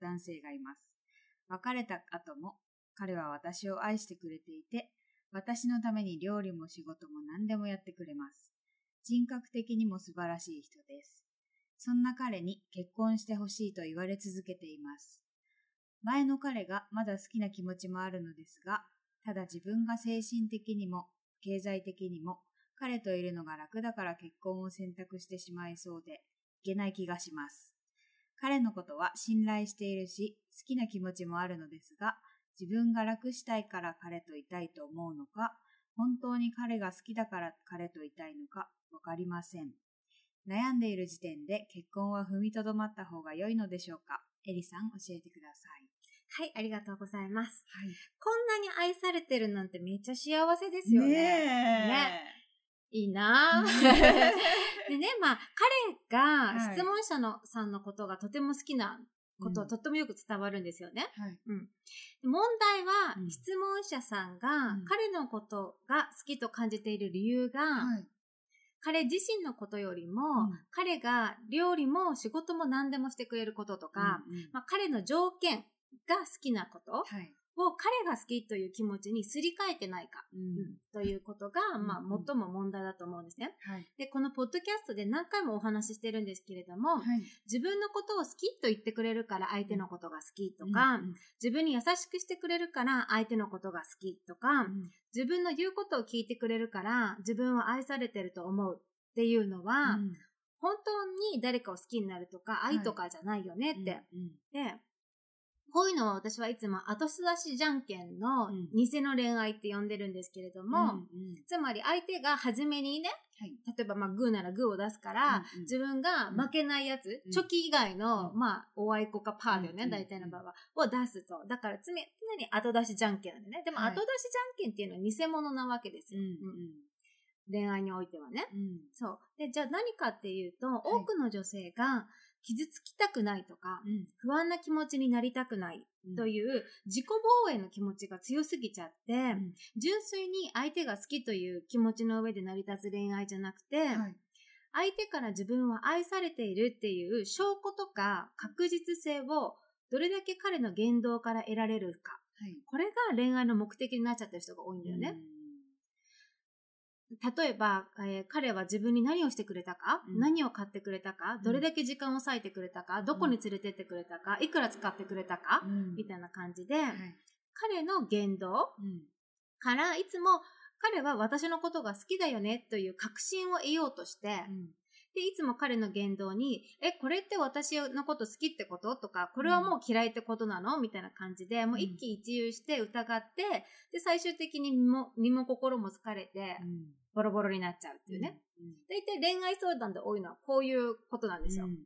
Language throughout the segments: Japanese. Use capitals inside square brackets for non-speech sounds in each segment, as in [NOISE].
男性がいます。別れた後も、彼は私を愛してくれていて、私のために料理も仕事も何でもやってくれます。人格的にも素晴らしい人です。そんな彼に結婚してほしいと言われ続けています。前の彼がまだ好きな気持ちもあるのですが、ただ自分が精神的にも経済的にも彼といるのが楽だから結婚を選択してしまいそうで、いけない気がします。彼のことは信頼しているし、好きな気持ちもあるのですが、自分が楽したいから彼といたいと思うのか、本当に彼が好きだから彼といたいのか、わかりません。悩んでいる時点で結婚は踏みとどまった方が良いのでしょうか？エリさん教えてください。はい、ありがとうございます。はい。こんなに愛されてるなんてめっちゃ幸せですよね。ねいいなぁ。[LAUGHS] でね、まあ、彼がはい質問者のさんのことがとても好きなことはうんとってもよく伝わるんですよね。はい。うん、で問題は、うん質問者さんがうん彼のことが好きと感じている理由が、はい。彼自身のことよりも、うん彼が料理も仕事も何でもしてくれることとか、うんうんまあ、彼の条件が好きなことはい。を彼が好きという気持ちにすり替えてないか、うん。ということが、まあ、うん。うん最も問題だと思うんですね。はい。で、このポッドキャストで何回もお話ししてるんですけれども、はい。自分のことを好きと言ってくれるから相手のことが好きとか、うん。自分に優しくしてくれるから相手のことが好きとか、うん。自分の言うことを聞いてくれるから自分は愛されてると思うっていうのは、うん。本当に誰かを好きになるとかはい愛とかじゃないよねって。うん。で、こういうのを私はいつも後出しじゃんけんのうん。偽の恋愛って呼んでるんですけれども、うんうん。つまり相手が初めにね、はい。例えばまあグーならグーを出すから、うんうん。自分が負けないやつ、うん。チョキ以外の、うん。まあ、おあいこかパーだよね、うん大体の場合は、を出すと。だから常常に後出しじゃんけんなんでね。でもはい。後出しじゃんけんっていうのは偽物なわけですよ。うんうん。恋愛においてはね。うん。そう。で、じゃあ何かっていうと、多くの女性が傷つきたくないとか、うん。不安な気持ちになりたくないうん。という自己防衛の気持ちが強すぎちゃって、ん。純粋に相手が好きという気持ちの上で成り立つ恋愛じゃなくて、はい。相手から自分は愛されているっていう証拠とか確実性をどれだけ彼の言動から得られるか。はい。これが恋愛の目的になっちゃってる人が多いんだよね。例えば、えー彼は自分に何をしてくれたか、うん。何を買ってくれたか、ん。どれだけ時間を割いてくれたか、どこに連れてってくれたか、いくら使ってくれたか、うん。みたいな感じで、はい。彼の言動うん。からいつも彼は私のことが好きだよねという確信を得ようとして、うんで、いつも彼の言動に、え、これって私のこと好きってこと？とか、これはもう嫌いってことなの？みたいな感じで、もう一喜一憂して疑って、で、最終的に身も身も心も疲れて、うん。ボロボロになっちゃうっていうね。大体恋愛相談で多いのはこういうことなんですよ。うんうん。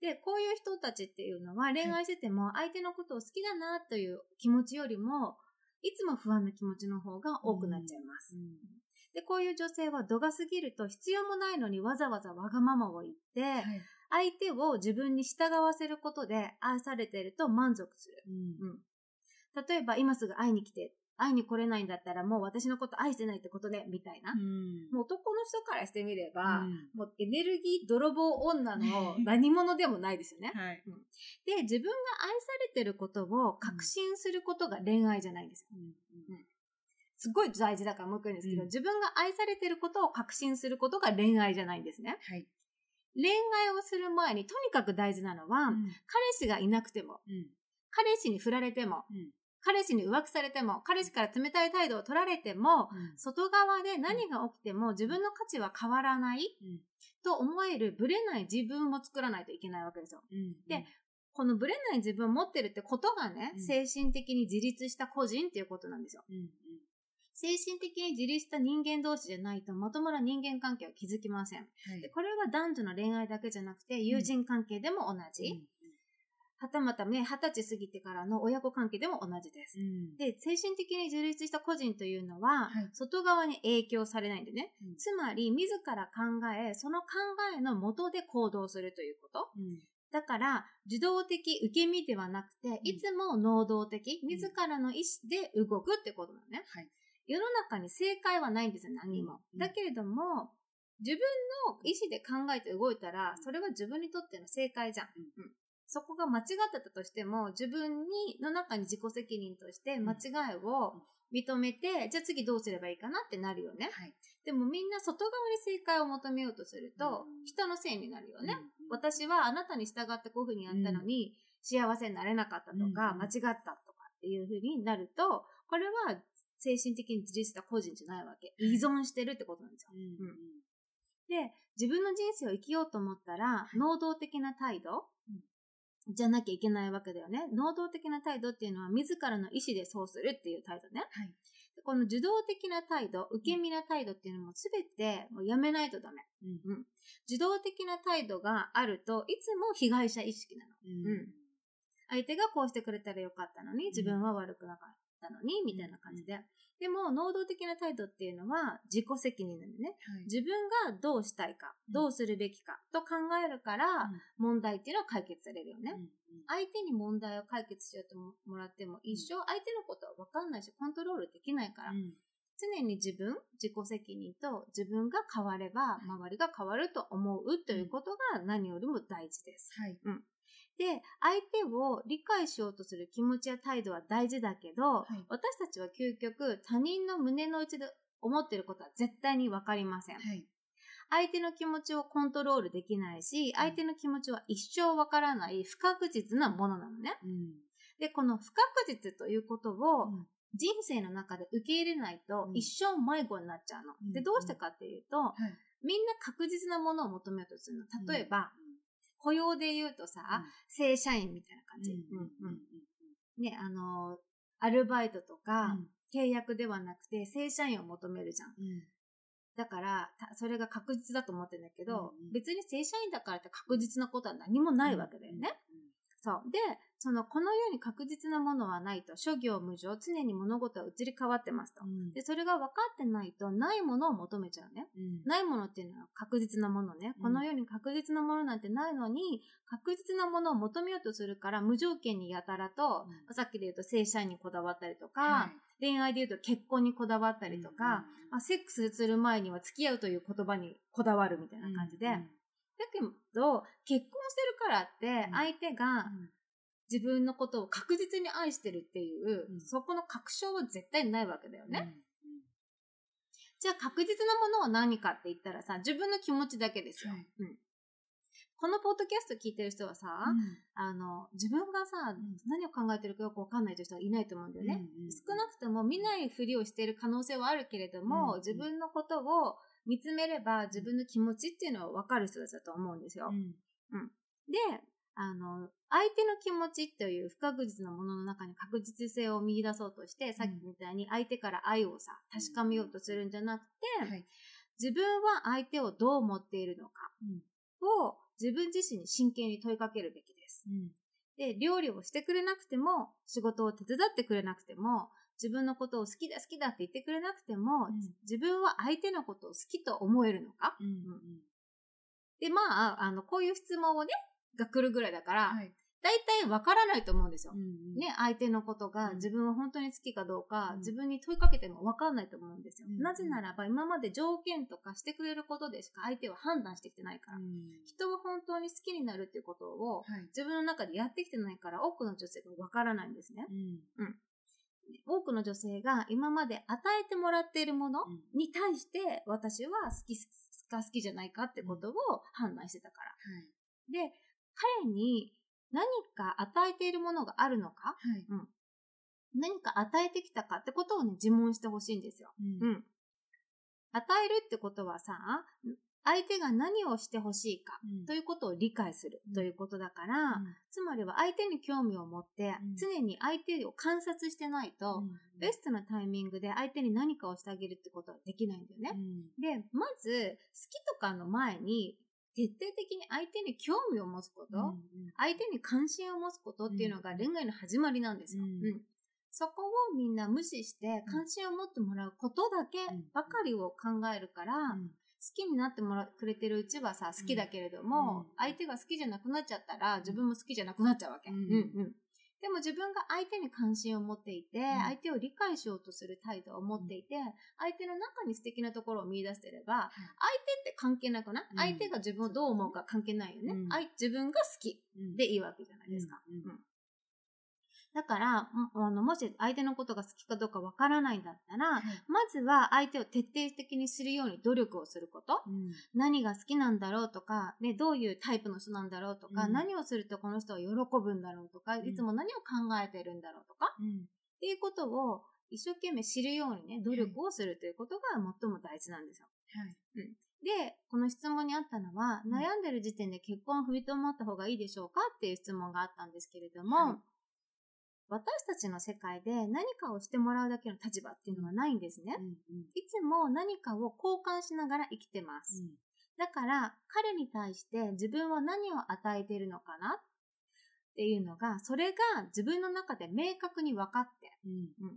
で、こういう人たちっていうのは恋愛してても相手のことを好きだなという気持ちよりも、いつも不安な気持ちの方が多くなっちゃいます。で、こういう女性は度が過ぎると必要もないのにわざわざわがままを言って、はい相手を自分に従わせることで愛されていると満足する。うんうん。例えば今すぐ会いに来て、会いに来れないんだったらもう私のこと愛してないってことね、みたいな。うんもう男の人からしてみれば、うんもうエネルギー泥棒女の [LAUGHS] 何者でもないですよね。はいで、自分が愛されてることを確信することが恋愛じゃないんですよ。すごい大事だからもう一回言うんですけど、うん。自分が愛されてることを確信することが恋愛じゃないんですね。はい。恋愛をする前にとにかく大事なのは、彼氏がいなくても、うん。彼氏に振られても、うん。彼氏に浮気されても、彼氏から冷たい態度を取られても、うん。外側で何が起きても自分の価値は変わらないうん。と思えるブレない自分を作らないといけないわけですよ。うんでこのブレない自分を持ってるってことがね、うん。精神的に自立した個人っていうことなんですよ。うんうん精神的に自立した人間同士じゃないとまともな人間関係は築きません。はいでこれは男女の恋愛だけじゃなくて友人関係でも同じ。はたまたね、二十歳過ぎてからの親子関係でも同じです。うんで、精神的に自立した個人というのは、はい外側に影響されないんでね。うんつまり、自ら考え、その考えのもとで行動するということ。うんだから、受動的受け身ではなくて、いつも能動的、自らの意思で動くってことなのね。はい世の中に正解はないんですよ、何も。うんだけれども、自分の意思で考えて動いたら、それは自分にとっての正解じゃん。うん。うん。そこが間違ってたとしても、自分に、の中に自己責任として間違いを認めて、じゃあ次どうすればいいかなってなるよね。はい。でもみんな外側に正解を求めようとすると、うん。人のせいになるよね。うん私はあなたに従ってこういうふうにやったのに、幸せになれなかったとか、うん。間違ったとかっていうふうになると、これは精神的に自立した個人じゃないわけ。依存してるってことなんですよ。うんで、自分の人生を生きようと思ったら、い能動的な態度、じゃなきゃいけないわけだよね。能動的な態度っていうのは、自らの意思でそうするっていう態度ね。はいでこの受動的な態度、受け身な態度っていうのも全てもうやめないとダメ。うん受動的な態度があるといつも被害者意識なの。うん相手がこうしてくれたらよかったのに、自分は悪くなかったのに、みたいな感じで。でも、能動的な態度っていうのは自己責任なんでね。はい。自分がどうしたいか、うん。どうするべきかと考えるから、問題っていうのは解決されるよね。うん相手に問題を解決しようともらっても、一生相手のことは分かんないし、コントロールできないから、うん。常に自分、自己責任と自分が変われば、周りが変わると思うということが何よりも大事です。はいで、相手を理解しようとする気持ちや態度は大事だけど、い。私たちは究極他人の胸の内で思っていることは絶対に分かりません。はい。相手の気持ちをコントロールできないし、相手の気持ちは一生分からない不確実なものなのね。うん。で、この不確実ということをうん。人生の中で受け入れないとうん。一生迷子になっちゃうの。うんで、どうしてかっていうと、はい。みんな確実なものを求めようとするの。例えば、うん雇用で言うとさ、正社員みたいな感じ。うん。うん。うん。ね、あの、アルバイトとか、契約ではなくて正社員を求めるじゃん。うん。だから、たそれが確実だと思ってるんだけど、うんうん。別に正社員だからって確実なことは何もないわけだよね。そう。で、その、この世に確実なものはないと、諸行無常、常に物事は移り変わってますと。うんで、それが分かってないと、ないものを求めちゃうね。うんないものっていうのは確実なものね。うんこの世に確実なものなんてないのに、確実なものを求めようとするから、無条件にやたらと、うんさっきで言うと正社員にこだわったりとか、はい恋愛で言うと結婚にこだわったりとか、まあ、セックスする前には付き合うという言葉にこだわるみたいな感じで。うんだけど、結婚してるからってうん、相手が自分のことを確実に愛してるっていう、うん。そこの確証は絶対ないわけだよね。うん。じゃあ確実なものは何かって言ったらさ、自分の気持ちだけですよ。はい。うん。このポッドキャスト聞いてる人はさ、あの、自分がさ、ん。何を考えてるかよくわかんないという人はいないと思うんだよね。うんうん少なくとも見ないふりをしている可能性はあるけれども、うん。自分のことを見つめれば自分の気持ちっていうのはわかる人たちだと思うんですよ。うん。で、あの、相手の気持ちという不確実なものの中に確実性を見出そうとして、さっきみたいに相手から愛をさ、確かめようとするんじゃなくて、はい。自分は相手をどう思っているのかを自分自身に真剣に問いかけるべきです。うん。で、料理をしてくれなくても、仕事を手伝ってくれなくても、自分のことを好きだ好きだって言ってくれなくても、うん。自分は相手のことを好きと思えるのか？うんで、まあ、あの、こういう質問をね、が来るぐらいだから、はい。大体わからないと思うんですよ。うんね、相手のことがうん。自分は本当に好きかどうか、うん。自分に問いかけてもわかんないと思うんですよ。うんなぜならば、今まで条件とかしてくれることでしか相手は判断してきてないから。うん。人は本当に好きになるっていうことを、はい。自分の中でやってきてないから、多くの女性がわからないんですね。うん多くの女性が今まで与えてもらっているものうんに対して、私は好きか好きじゃないかってことを判断してたから。はいで、彼に何か与えているものがあるのか、はい。何か与えてきたかってことをね、自問してほしいんですよ。うんうん。与えるってことはさ、相手が何をしてほしいかうん。ということを理解するうん。ということだから、うん。つまりは相手に興味を持って、うん。常に相手を観察してないと、ベストなタイミングで相手に何かをしてあげるってことはできないんだよね。うん。で、まず、好きとかの前に、徹底的に相手に興味を持つこと、うん相手に関心を持つことっていうのが恋愛の始まりなんですよ。うん。うん。そこをみんな無視して関心を持ってもらうことだけうん。ばかりを考えるから、うん。好きになってもらくれてるうちはさ、好きだけれども、うん。相手が好きじゃなくなっちゃったら、自分も好きじゃなくなっちゃうわけ。うん。うんでも自分が相手に関心を持っていて、相手を理解しようとする態度を持っていて、相手の中に素敵なところを見出してれば、相手って関係なくない、うん相手が自分をどう思うか関係ないよね。うん。自分が好きうんでいいわけじゃないですか。うんだから、もあのもし相手のことが好きかどうかわからないんだったら、はい。まずは相手を徹底的にするように努力をすること。うん。何が好きなんだろうとか、ね、どういうタイプの人なんだろうとか、うん。何をするとこの人は喜ぶんだろうとか、ん。いつも何を考えてるんだろうとか、うん。っていうことを一生懸命知るようにね、努力をするということが最も大事なんですよ。はい。で、この質問にあったのは、うん。悩んでる時点で結婚を踏みとまった方がいいでしょうかっていう質問があったんですけれども、はい私たちの世界で何かをしてもらうだけの立場っていうのはないんですね。うんうん。いつも何かを交換しながら生きてます。だから、彼に対して自分は何を与えているのかなっていうのが、それが自分の中で明確に分かって、うん。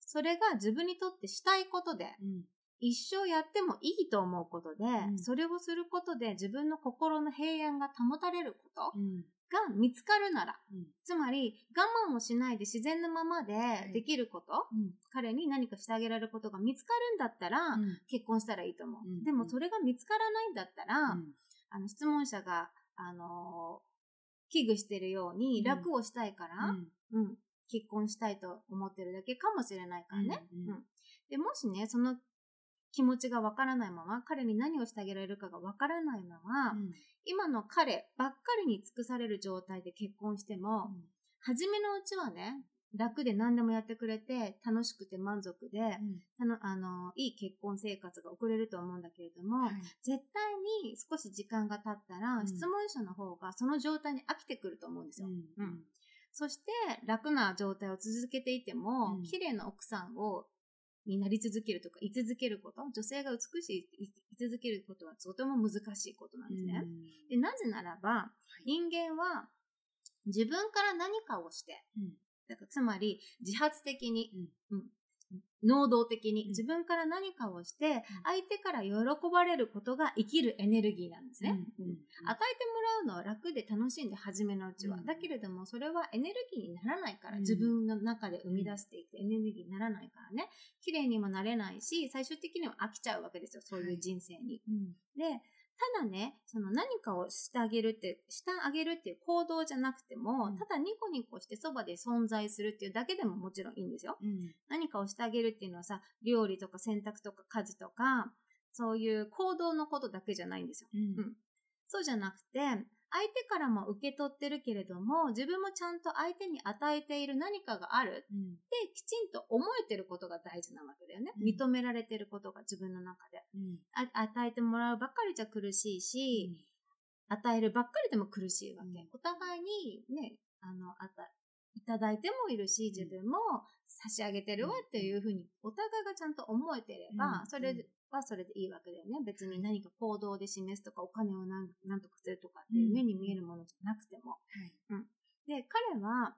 それが自分にとってしたいことで、うん。一生やってもいいと思うことで、ん。それをすることで自分の心の平安が保たれること。うんが見つかるなら、うん。つまり我慢をしないで自然のままでできること、うん。彼に何かしてあげられることが見つかるんだったら、うん。結婚したらいいと思う。うん。でもそれが見つからないんだったら、うん。あの質問者が、あのー危惧してるようにうん。楽をしたいから、うん。うん結婚したいと思ってるだけかもしれないからね。うん。でもしね、その気持ちがわからないまま、彼に何をしてあげられるかがわからないまま、今の彼ばっかりに尽くされる状態で結婚しても、初めのうちはね、楽で何でもやってくれて、楽しくて満足で、あの、あの、いい結婚生活が送れると思うんだけれども、絶対に少し時間が経ったら、うん。質問者の方がその状態に飽きてくると思うんですよ。うん。うん。そして、楽な状態を続けていても、うん。綺麗な奥さんを、になり続けるとか、居続けること、女性が美しい、い居続けることはとても難しいことなんですね。でなぜならば、人間は自分から何かをして、うん。だからつまり自発的に、うん。うん能動的にうん自分から何かをして、相手から喜ばれることが生きるエネルギーなんですね。うんうん与えてもらうのは楽で楽しんで初めのうちは。うんだけれども、それはエネルギーにならないから、うん自分の中で生み出していくエネルギーにならないからね。綺麗にもなれないし、最終的には飽きちゃうわけですよ。そういう人生に。で、ただね、その何かをしてあげるって、してあげるっていう行動じゃなくても、うんただニコニコしてそばで存在するっていうだけでももちろんいいんですよ。何かをしてあげるっていうのはさ、料理とか洗濯とか家事とか、そういう行動のことだけじゃないんですよ。うんそうじゃなくて、相手からも受け取ってるけれども、自分もちゃんと相手に与えている何かがある。うん。ってきちんと思えてることが大事なわけだよね。うん。認められてることが自分の中で。うん。あ与えてもらうばっかりじゃ苦しいし、与えるばっかりでも苦しいわけ。うん。お互いにね、あの、あた、いただいてもいるし、自分も差し上げてるわっていうふうに、お互いがちゃんと思えてれば、うん。それはそれでいいわけだよね。別に何か行動で示すとか、お金をなんなんとかするとかっていううん。目に見えるものじゃなくても。で、彼は、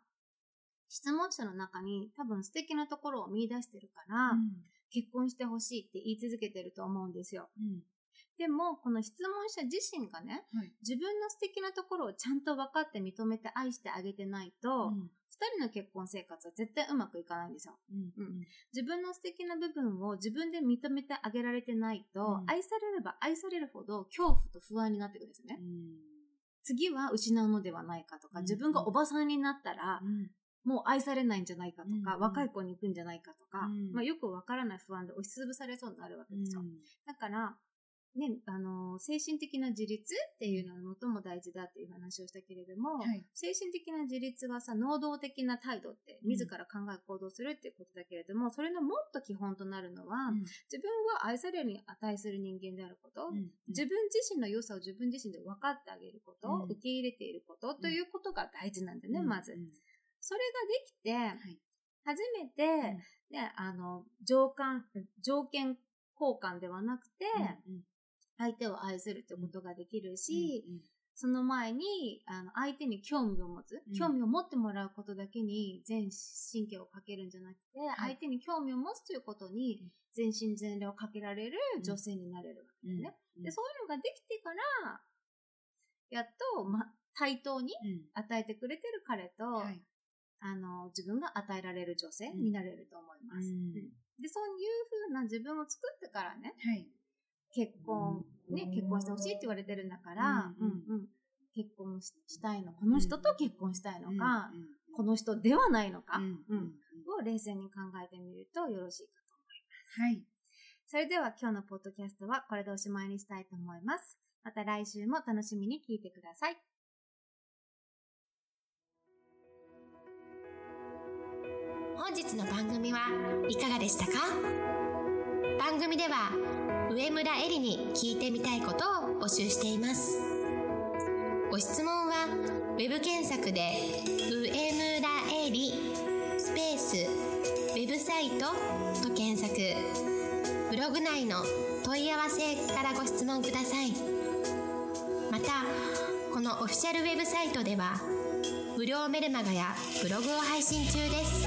質問者の中に多分素敵なところを見出してるから、結婚してほしいって言い続けてると思うんですよ。うん。でも、この質問者自身がね、はい。自分の素敵なところをちゃんと分かって認めて愛してあげてないと、二人の結婚生活は絶対うまくいかないんですよ。自分の素敵な部分を自分で認めてあげられてないと、うん。愛されれば愛されるほど恐怖と不安になってくるんですよね。次は失うのではないかとか、うん。自分がおばさんになったら、もう愛されないんじゃないかとか、うん。若い子に行くんじゃないかとか、うん。まあ、よくわからない不安で押しつぶされそうになるわけですよ。だから、ね、あの、精神的な自立っていうのが最も大事だっていう話をしたけれども、はい。精神的な自立はさ、能動的な態度って、うん。自ら考え行動するっていうことだけれども、それのもっと基本となるのは、うん。自分は愛されるに値する人間であること、うん。自分自身の良さを自分自身で分かってあげること、うん。受け入れていることということが大事なんだよね、まず。うん。それができて、はい。初めて、ね、あの、条件、条件交換ではなくて、うん相手を愛するってことができるし、うんその前に、あの、相手に興味を持つ、うん。興味を持ってもらうことだけに全神経をかけるんじゃなくて、はい。相手に興味を持つということに全身全霊をかけられる女性になれるわけだよね。うん。で、そういうのができてから、やっと、ま、対等にうん。与えてくれてる彼と、はい。あの、自分が与えられる女性になれると思います。うん。で、そういう風な自分を作ってからね、はい結婚、ね、結婚してほしいって言われてるんだから、うんうんうん結婚ししたいの、この人と結婚したいのか、うんこの人ではないのか、うんうんを冷静に考えてみるとよろしいかと思います。はいそれでは今日のポッドキャストはこれでおしまいにしたいと思います。また来週も楽しみに聞いてください。本日の番組はいかがでしたか？番組では上村えりに聞いてみたいことを募集しています。ご質問はウェブ検索で「上村えり」スペース「ウェブサイト」と検索。ブログ内の問い合わせからご質問ください。またこのオフィシャルウェブサイトでは無料メルマガやブログを配信中です。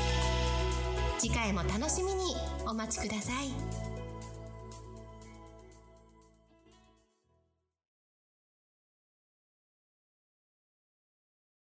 次回も楽しみにお待ちください。